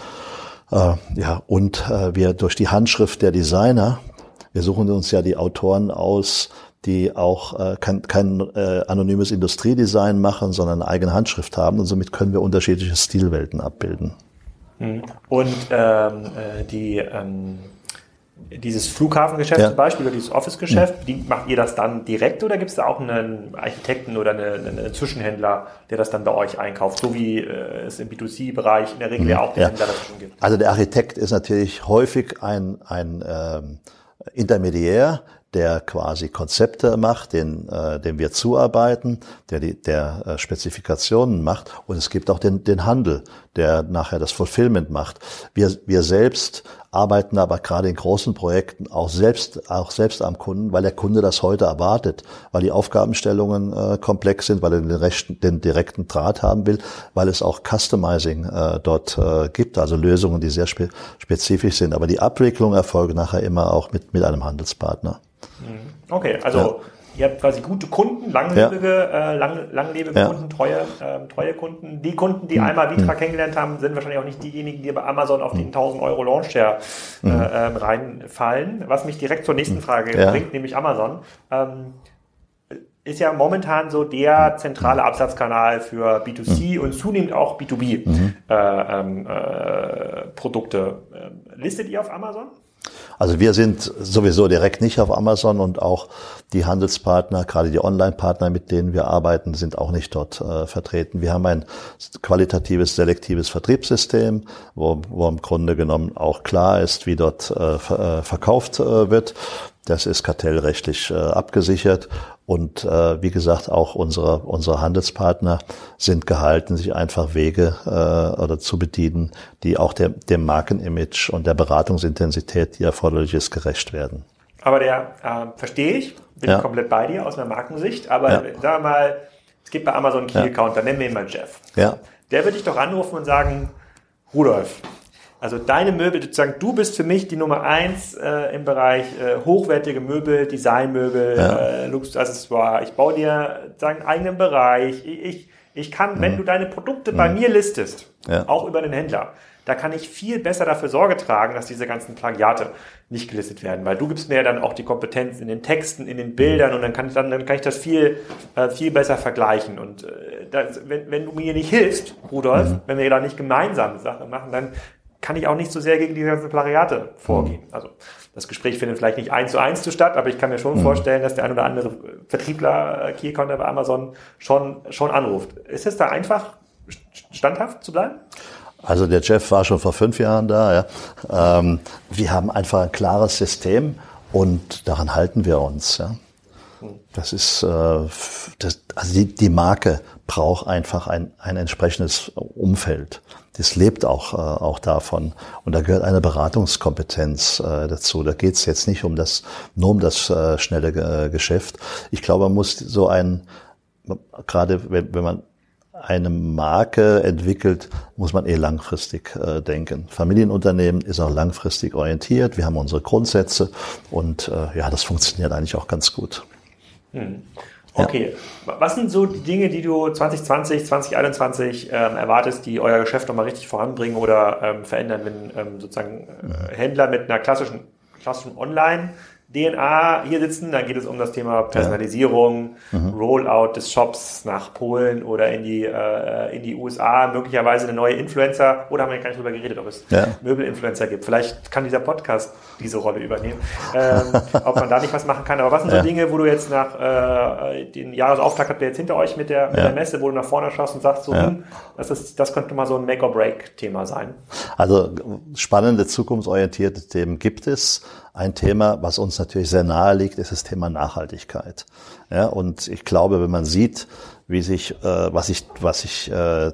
Ja, und wir durch die Handschrift der Designer, wir suchen uns ja die Autoren aus, die auch äh, kein, kein äh, anonymes Industriedesign machen, sondern eine eigene Handschrift haben und somit können wir unterschiedliche Stilwelten abbilden. Hm. Und ähm, äh, die ähm dieses Flughafengeschäft ja. zum Beispiel oder dieses Office-Geschäft, ja. macht ihr das dann direkt oder gibt es da auch einen Architekten oder einen, einen, Zwischenhändler, der das dann bei euch einkauft, so wie äh, es im B2C-Bereich in der Regel ja auch den ja. Händler dazwischen gibt? Also der Architekt ist natürlich häufig ein, ein ähm, Intermediär, der quasi Konzepte macht, den, äh, dem wir zuarbeiten, der die, der äh, Spezifikationen macht. Und es gibt auch den, den Handel, der nachher das Fulfillment macht. Wir, wir selbst arbeiten aber gerade in großen Projekten auch selbst, auch selbst am Kunden, weil der Kunde das heute erwartet, weil die Aufgabenstellungen äh, komplex sind, weil er den, rechten, den direkten Draht haben will, weil es auch Customizing äh, dort äh, gibt, also Lösungen, die sehr spe spezifisch sind. Aber die Abwicklung erfolgt nachher immer auch mit, mit einem Handelspartner. Mhm. Okay, also ja. Ihr habt quasi gute Kunden, langlebige, ja. äh, lang, langlebige ja. Kunden, treue, äh, treue Kunden. Die Kunden, die mhm. einmal Vitra mhm. kennengelernt haben, sind wahrscheinlich auch nicht diejenigen, die bei Amazon auf den 1000 mhm. Euro Launchshare äh, mhm. reinfallen. Was mich direkt zur nächsten mhm. Frage bringt, nämlich Amazon. Ähm, ist ja momentan so der zentrale Absatzkanal für B2C mhm. und zunehmend auch B2B mhm. äh, ähm, äh. Ähm, listet ihr auf Amazon? Also wir sind sowieso direkt nicht auf Amazon und auch die Handelspartner, gerade die Online-Partner, mit denen wir arbeiten, sind auch nicht dort äh, vertreten. Wir haben ein qualitatives, selektives Vertriebssystem, wo, wo im Grunde genommen auch klar ist, wie dort äh, äh verkauft äh, wird. Das ist kartellrechtlich äh, abgesichert und äh, wie gesagt, auch unsere, unsere Handelspartner sind gehalten, sich einfach Wege äh, oder zu bedienen, die auch der, dem Markenimage und der Beratungsintensität, die erforderlich ist, gerecht werden. Aber der äh, verstehe ich, bin ja. komplett bei dir aus einer Markensicht. Aber ja. sag mal, es gibt bei Amazon einen Key-Account, ja. dann nennen wir ihn mal Jeff. Ja. Der würde dich doch anrufen und sagen, Rudolf, also deine Möbel, sozusagen, du bist für mich die Nummer eins äh, im Bereich äh, hochwertige Möbel, Designmöbel, ja. äh, Luxusaccessoire. Ich baue dir einen eigenen Bereich. Ich, ich, ich kann, mhm. wenn du deine Produkte mhm. bei mir listest, ja. auch über den Händler, da kann ich viel besser dafür Sorge tragen, dass diese ganzen Plagiate nicht gelistet werden, weil du gibst mir ja dann auch die Kompetenz in den Texten, in den Bildern und dann kann ich dann, dann kann ich das viel, äh, viel besser vergleichen. Und äh, das, wenn, wenn du mir nicht hilfst, Rudolf, mhm. wenn wir da nicht gemeinsam Sachen machen, dann kann ich auch nicht so sehr gegen die ganzen Plagiate vorgehen. Mhm. Also das Gespräch findet vielleicht nicht eins zu eins zu statt, aber ich kann mir schon mhm. vorstellen, dass der ein oder andere Vertriebler äh, Key Account bei Amazon schon, schon anruft. Ist es da einfach standhaft zu bleiben? Also der Jeff war schon vor fünf Jahren da. Ja. Ähm, wir haben einfach ein klares System und daran halten wir uns. Ja. Hm. Das ist, äh, das, also die, die Marke braucht einfach ein, ein entsprechendes Umfeld das lebt auch, äh, auch davon. Und da gehört eine Beratungskompetenz äh, dazu. Da geht es jetzt nicht um das, nur um das äh, schnelle äh, Geschäft. Ich glaube, man muss so ein, gerade wenn, wenn man eine Marke entwickelt, muss man eh langfristig äh, denken. Familienunternehmen ist auch langfristig orientiert. Wir haben unsere Grundsätze und äh, ja, das funktioniert eigentlich auch ganz gut. Hm. Okay. Ja. Was sind so die Dinge, die du 2020, 2021 ähm, erwartest, die euer Geschäft nochmal richtig voranbringen oder ähm, verändern, wenn ähm, sozusagen äh, Händler mit einer klassischen, klassischen Online- DNA hier sitzen, dann geht es um das Thema Personalisierung, ja. mhm. Rollout des Shops nach Polen oder in die, äh, in die USA, möglicherweise eine neue Influencer, oder haben wir gar nicht drüber geredet, ob es ja. Möbelinfluencer gibt. Vielleicht kann dieser Podcast diese Rolle übernehmen, ähm, ob man da nicht was machen kann. Aber was sind ja. so Dinge, wo du jetzt nach äh, den Jahresauftakt habt ihr jetzt hinter euch mit der, mit der Messe, wo du nach vorne schaust und sagst, so, hm, das, ist, das könnte mal so ein Make-or-Break-Thema sein? Also spannende, zukunftsorientierte Themen gibt es. Ein Thema, was uns natürlich sehr nahe liegt, ist das Thema Nachhaltigkeit. Ja, und ich glaube, wenn man sieht, wie sich, äh, was sich, was sich äh,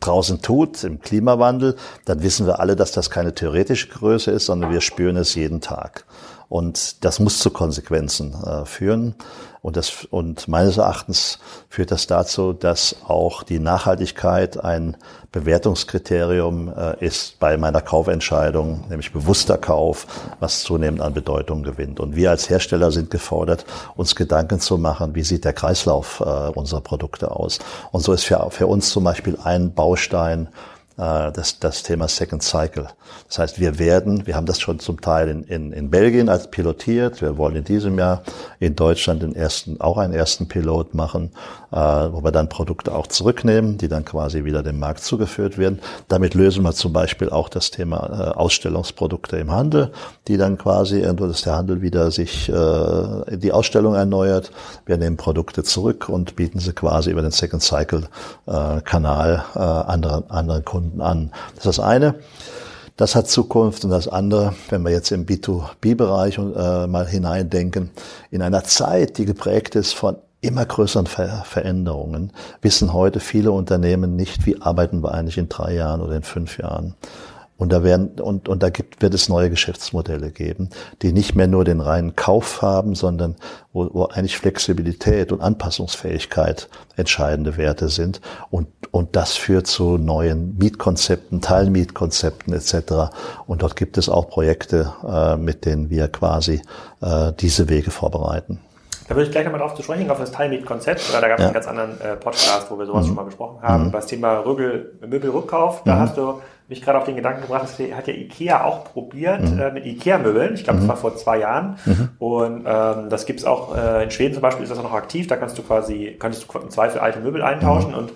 draußen tut im Klimawandel, dann wissen wir alle, dass das keine theoretische Größe ist, sondern wir spüren es jeden Tag. Und das muss zu Konsequenzen äh, führen. Und, das, und meines Erachtens führt das dazu, dass auch die Nachhaltigkeit ein Bewertungskriterium äh, ist bei meiner Kaufentscheidung, nämlich bewusster Kauf, was zunehmend an Bedeutung gewinnt. Und wir als Hersteller sind gefordert, uns Gedanken zu machen, wie sieht der Kreislauf äh, unserer Produkte aus. Und so ist für, für uns zum Beispiel ein Baustein das, das Thema Second Cycle. Das heißt, wir werden, wir haben das schon zum Teil in, in, in Belgien als pilotiert, wir wollen in diesem Jahr in Deutschland den ersten, auch einen ersten Pilot machen, äh, wo wir dann Produkte auch zurücknehmen, die dann quasi wieder dem Markt zugeführt werden. Damit lösen wir zum Beispiel auch das Thema äh, Ausstellungsprodukte im Handel, die dann quasi, äh, dass der Handel wieder sich äh, die Ausstellung erneuert. Wir nehmen Produkte zurück und bieten sie quasi über den Second Cycle äh, Kanal äh, anderen, anderen Kunden Kunden an. Das ist das eine. Das hat Zukunft und das andere, wenn wir jetzt im B2B-Bereich äh, mal hineindenken, in einer Zeit, die geprägt ist von immer größeren Ver Veränderungen, wissen heute viele Unternehmen nicht, wie arbeiten wir eigentlich in drei Jahren oder in fünf Jahren. Und da werden, und, und da gibt, wird es neue Geschäftsmodelle geben, die nicht mehr nur den reinen Kauf haben, sondern wo, wo eigentlich Flexibilität und Anpassungsfähigkeit entscheidende Werte sind. Und, und das führt zu neuen Mietkonzepten, Teilmietkonzepten etc. Und dort gibt es auch Projekte, äh, mit denen wir quasi äh, diese Wege vorbereiten. Da würde ich gleich nochmal drauf zu sprechen, auf das Teilmietkonzept. Da gab es ja. einen ganz anderen äh, Podcast, wo wir sowas mhm. schon mal besprochen haben. Mhm. Das Thema Rögel, Möbelrückkauf, da mhm. hast du mich gerade auf den Gedanken gebracht, das hat ja Ikea auch probiert mhm. äh, mit Ikea-Möbeln. Ich glaube, mhm. das war vor zwei Jahren. Mhm. Und ähm, das gibt's auch äh, in Schweden zum Beispiel ist das noch aktiv. Da kannst du quasi, kannst du im Zweifel alte Möbel eintauschen mhm. und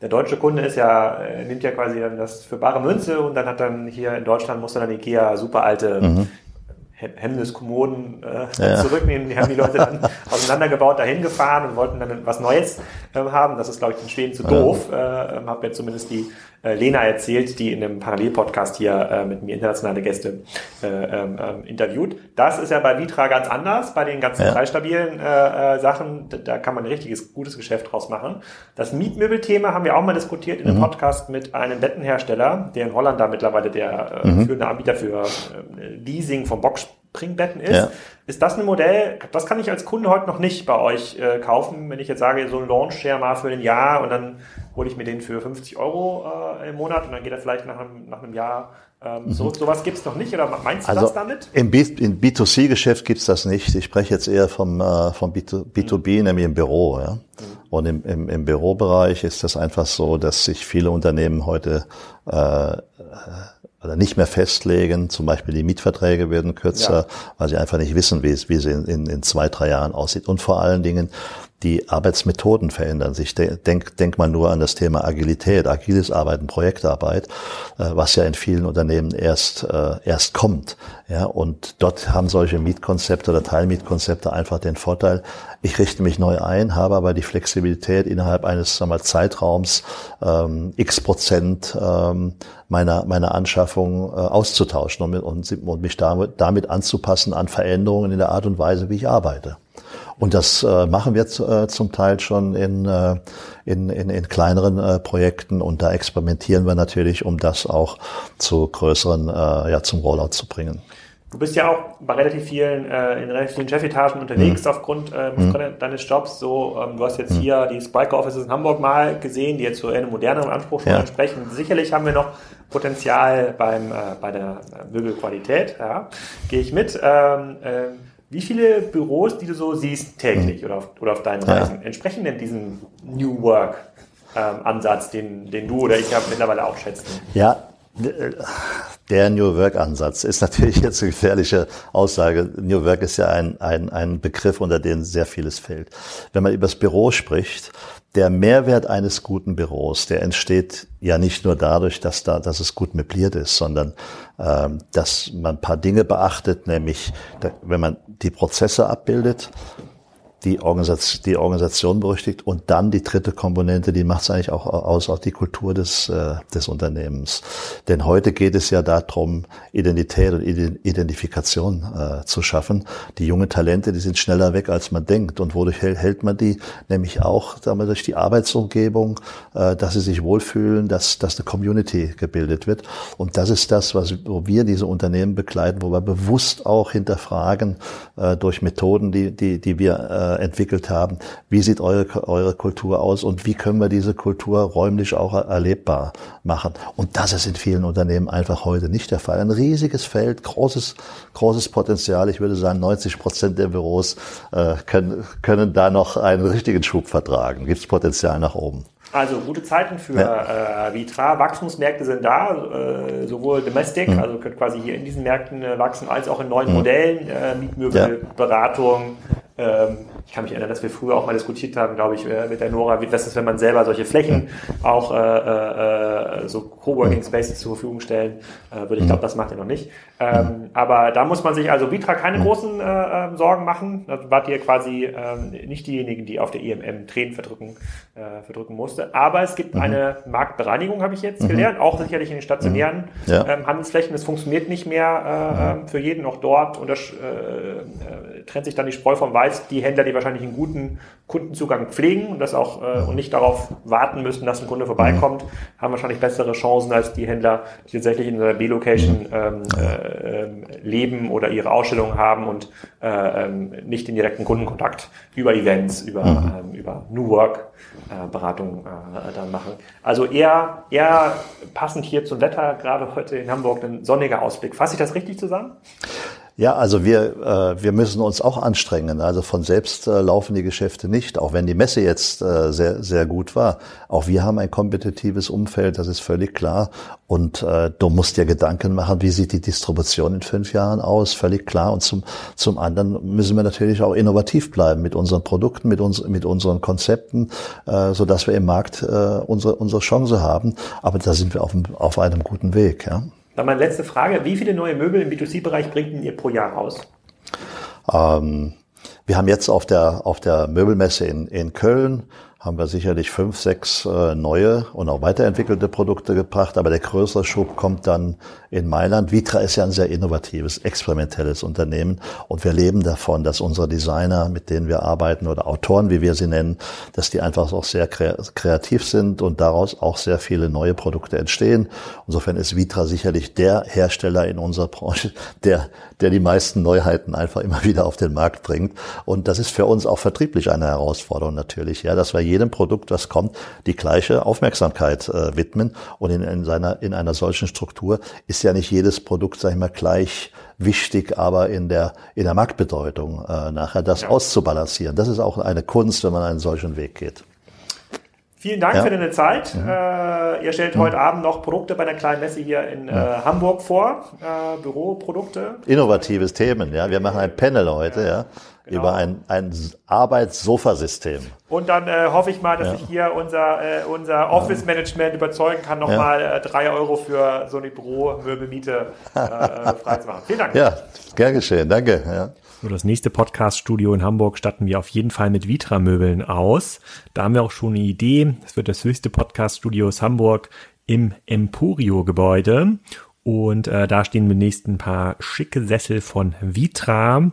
der deutsche Kunde ist ja, äh, nimmt ja quasi dann das für bare Münze und dann hat dann hier in Deutschland muss dann Ikea super alte mhm. Hemmniskommoden äh, ja. zurücknehmen. Die haben die Leute dann auseinandergebaut, dahin gefahren und wollten dann was Neues äh, haben. Das ist, glaube ich, in Schweden zu doof. Ja. Äh, habe jetzt zumindest die äh, Lena erzählt, die in einem Parallelpodcast hier äh, mit mir internationale Gäste äh, ähm, äh, interviewt. Das ist ja bei Vitra ganz anders, bei den ganzen ja. preisstabilen äh, äh, Sachen. Da, kann man ein richtiges, gutes Geschäft draus machen. Das Mietmöbelthema haben wir auch mal diskutiert in einem mhm. Podcast mit einem Bettenhersteller, der in Holland da mittlerweile der äh, mhm. führende Anbieter für äh, Leasing von Boxspringbetten ist. Ja. Ist das ein Modell, das kann ich als Kunde heute noch nicht bei euch äh, kaufen, wenn ich jetzt sage, so ein Launch-Share mal für ein Jahr und dann hole ich mir den für 50 Euro äh, im Monat und dann geht er vielleicht nach einem, nach einem Jahr ähm, mhm. so, sowas gibt es noch nicht oder meinst du also das damit? Im, B, im B2C-Geschäft gibt es das nicht. Ich spreche jetzt eher vom, äh, vom B2, B2B, mhm. nämlich im Büro. Ja? Mhm. Und im, im, im Bürobereich ist das einfach so, dass sich viele Unternehmen heute äh, oder nicht mehr festlegen. Zum Beispiel die Mietverträge werden kürzer, ja. weil sie einfach nicht wissen, wie es, wie es in, in, in zwei, drei Jahren aussieht. Und vor allen Dingen die Arbeitsmethoden verändern sich. Denk, denk mal nur an das Thema Agilität, agiles Arbeiten, Projektarbeit, äh, was ja in vielen Unternehmen erst, äh, erst kommt. Ja, und dort haben solche Mietkonzepte oder Teilmietkonzepte einfach den Vorteil, ich richte mich neu ein, habe aber die Flexibilität innerhalb eines sagen wir, Zeitraums ähm, x Prozent ähm, meiner, meiner Anschaffung äh, auszutauschen und, und, und mich damit, damit anzupassen an Veränderungen in der Art und Weise, wie ich arbeite. Und das äh, machen wir äh, zum Teil schon in, äh, in, in, in kleineren äh, Projekten und da experimentieren wir natürlich, um das auch zu größeren, äh, ja, zum Rollout zu bringen. Du bist ja auch bei relativ vielen, äh, in relativ vielen Chefetagen unterwegs mhm. aufgrund, äh, mhm. deines Jobs. So, ähm, du hast jetzt mhm. hier die Spiker Offices in Hamburg mal gesehen, die jetzt zu einem moderneren Anspruch schon ja. entsprechen. Sicherlich haben wir noch Potenzial beim, äh, bei der Möbelqualität, ja, gehe ich mit. Ähm, äh, wie viele Büros, die du so siehst täglich mhm. oder, auf, oder auf deinen Reisen, ja. entsprechen denn diesem New Work ähm, Ansatz, den, den du oder ich ja mittlerweile auch schätzen? Ja, der New Work Ansatz ist natürlich jetzt eine gefährliche Aussage. New Work ist ja ein, ein, ein Begriff, unter dem sehr vieles fällt. Wenn man über das Büro spricht, der Mehrwert eines guten Büros, der entsteht ja nicht nur dadurch, dass da, dass es gut möbliert ist, sondern ähm, dass man ein paar Dinge beachtet, nämlich wenn man die Prozesse abbildet, die Organisation, die Organisation berüchtigt und dann die dritte Komponente, die macht es eigentlich auch aus, auch die Kultur des, äh, des Unternehmens. Denn heute geht es ja darum, Identität und Identifikation äh, zu schaffen. Die jungen Talente, die sind schneller weg, als man denkt. Und wodurch hält man die? Nämlich auch sagen wir, durch die Arbeitsumgebung, äh, dass sie sich wohlfühlen, dass, dass eine Community gebildet wird. Und das ist das, was wo wir diese Unternehmen begleiten, wo wir bewusst auch hinterfragen äh, durch Methoden, die, die, die wir äh, entwickelt haben. Wie sieht eure, eure Kultur aus und wie können wir diese Kultur räumlich auch erlebbar machen? Und das ist in vielen Unternehmen einfach heute nicht der Fall. Ein riesiges Feld, großes, großes Potenzial. Ich würde sagen, 90 Prozent der Büros äh, können, können da noch einen richtigen Schub vertragen. Gibt es Potenzial nach oben. Also gute Zeiten für ja. äh, Vitra. Wachstumsmärkte sind da, äh, sowohl Domestic, mhm. also könnt quasi hier in diesen Märkten äh, wachsen, als auch in neuen mhm. Modellen, äh, Mietmöbelberatung, ähm, ich kann mich erinnern, dass wir früher auch mal diskutiert haben, glaube ich, äh, mit der Nora, wie das ist, wenn man selber solche Flächen auch äh, äh, so Coworking Spaces zur Verfügung stellen würde. Ich glaube, das macht ihr noch nicht. Ähm, aber da muss man sich also Vitra keine großen äh, ähm, Sorgen machen. Da wart ihr quasi äh, nicht diejenigen, die auf der IMM Tränen verdrücken, verdrücken musste. Aber es gibt mhm. eine Marktbereinigung, habe ich jetzt mhm. gelernt, auch sicherlich in den stationären mhm. ja. ähm, Handelsflächen. Es funktioniert nicht mehr äh, ähm, für jeden, auch dort. Und das äh, äh, trennt sich dann die Spreu vom Weiß. Die Händler, die wahrscheinlich einen guten Kundenzugang pflegen und das auch äh, und nicht darauf warten müssen, dass ein Kunde vorbeikommt, mhm. haben wahrscheinlich bessere Chancen als die Händler, die tatsächlich in einer B-Location mhm. ähm, äh, ähm, leben oder ihre Ausstellungen haben und äh, ähm, nicht den direkten Kundenkontakt über Events, über, mhm. ähm, über New Work äh, Beratung äh, dann machen. Also eher, eher passend hier zum Wetter, gerade heute in Hamburg, ein sonniger Ausblick. Fasse ich das richtig zusammen? Ja, also wir, äh, wir müssen uns auch anstrengen. Also von selbst äh, laufen die Geschäfte nicht, auch wenn die Messe jetzt äh, sehr, sehr gut war. Auch wir haben ein kompetitives Umfeld, das ist völlig klar. Und äh, du musst dir Gedanken machen, wie sieht die Distribution in fünf Jahren aus, völlig klar. Und zum, zum anderen müssen wir natürlich auch innovativ bleiben mit unseren Produkten, mit, uns, mit unseren Konzepten, äh, so dass wir im Markt äh, unsere, unsere Chance haben. Aber da sind wir auf, auf einem guten Weg. Ja. Dann meine letzte Frage. Wie viele neue Möbel im B2C-Bereich bringt ihr pro Jahr raus? Ähm, wir haben jetzt auf der, auf der Möbelmesse in, in Köln haben wir sicherlich fünf, sechs äh, neue und auch weiterentwickelte Produkte gebracht. Aber der größere Schub kommt dann in Mailand. Vitra ist ja ein sehr innovatives, experimentelles Unternehmen. Und wir leben davon, dass unsere Designer, mit denen wir arbeiten oder Autoren, wie wir sie nennen, dass die einfach auch sehr kreativ sind und daraus auch sehr viele neue Produkte entstehen. Insofern ist Vitra sicherlich der Hersteller in unserer Branche, der, der die meisten Neuheiten einfach immer wieder auf den Markt bringt. Und das ist für uns auch vertrieblich eine Herausforderung natürlich, ja, dass wir jedem Produkt, was kommt, die gleiche Aufmerksamkeit äh, widmen. Und in, in, seiner, in einer solchen Struktur ist ja nicht jedes Produkt, sag ich mal, gleich wichtig, aber in der, in der Marktbedeutung äh, nachher das auszubalancieren. Das ist auch eine Kunst, wenn man einen solchen Weg geht. Vielen Dank ja. für deine Zeit. Mhm. Äh, ihr stellt mhm. heute Abend noch Produkte bei einer kleinen Messe hier in ja. äh, Hamburg vor, äh, Büroprodukte. Innovatives Themen, ja. Wir machen ein Panel heute, ja. Genau. über ein, ein Arbeitssofasystem. Und dann äh, hoffe ich mal, dass ja. ich hier unser, äh, unser Office-Management überzeugen kann, nochmal ja. äh, drei Euro für so eine Büromöbelmiete äh, freizumachen. Vielen Dank. Ja, gern geschehen. Danke. Ja. So, das nächste Podcast-Studio in Hamburg statten wir auf jeden Fall mit Vitra-Möbeln aus. Da haben wir auch schon eine Idee. Es wird das höchste Podcast-Studio aus Hamburg im Emporio-Gebäude. Und äh, da stehen demnächst ein paar schicke Sessel von Vitra.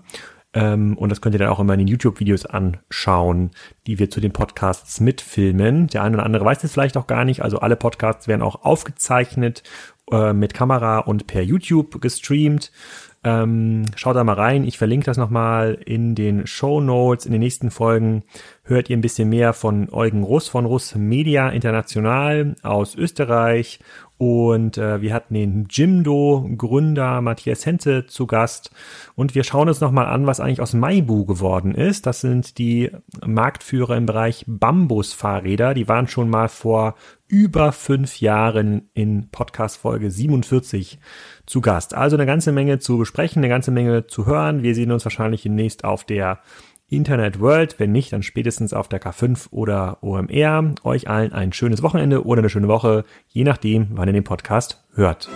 Ähm, und das könnt ihr dann auch immer in den YouTube-Videos anschauen, die wir zu den Podcasts mitfilmen. Der eine oder andere weiß es vielleicht auch gar nicht. Also alle Podcasts werden auch aufgezeichnet äh, mit Kamera und per YouTube gestreamt. Ähm, schaut da mal rein. Ich verlinke das nochmal in den Show Notes. In den nächsten Folgen hört ihr ein bisschen mehr von Eugen Russ von Russ Media International aus Österreich und äh, wir hatten den Jimdo-Gründer Matthias Henze zu Gast. Und wir schauen uns nochmal an, was eigentlich aus Maibu geworden ist. Das sind die Marktführer im Bereich Bambus-Fahrräder. Die waren schon mal vor über fünf Jahren in Podcast Folge 47 zu Gast. Also eine ganze Menge zu besprechen, eine ganze Menge zu hören. Wir sehen uns wahrscheinlich demnächst auf der Internet World. Wenn nicht, dann spätestens auf der K5 oder OMR. Euch allen ein schönes Wochenende oder eine schöne Woche, je nachdem, wann ihr den Podcast hört.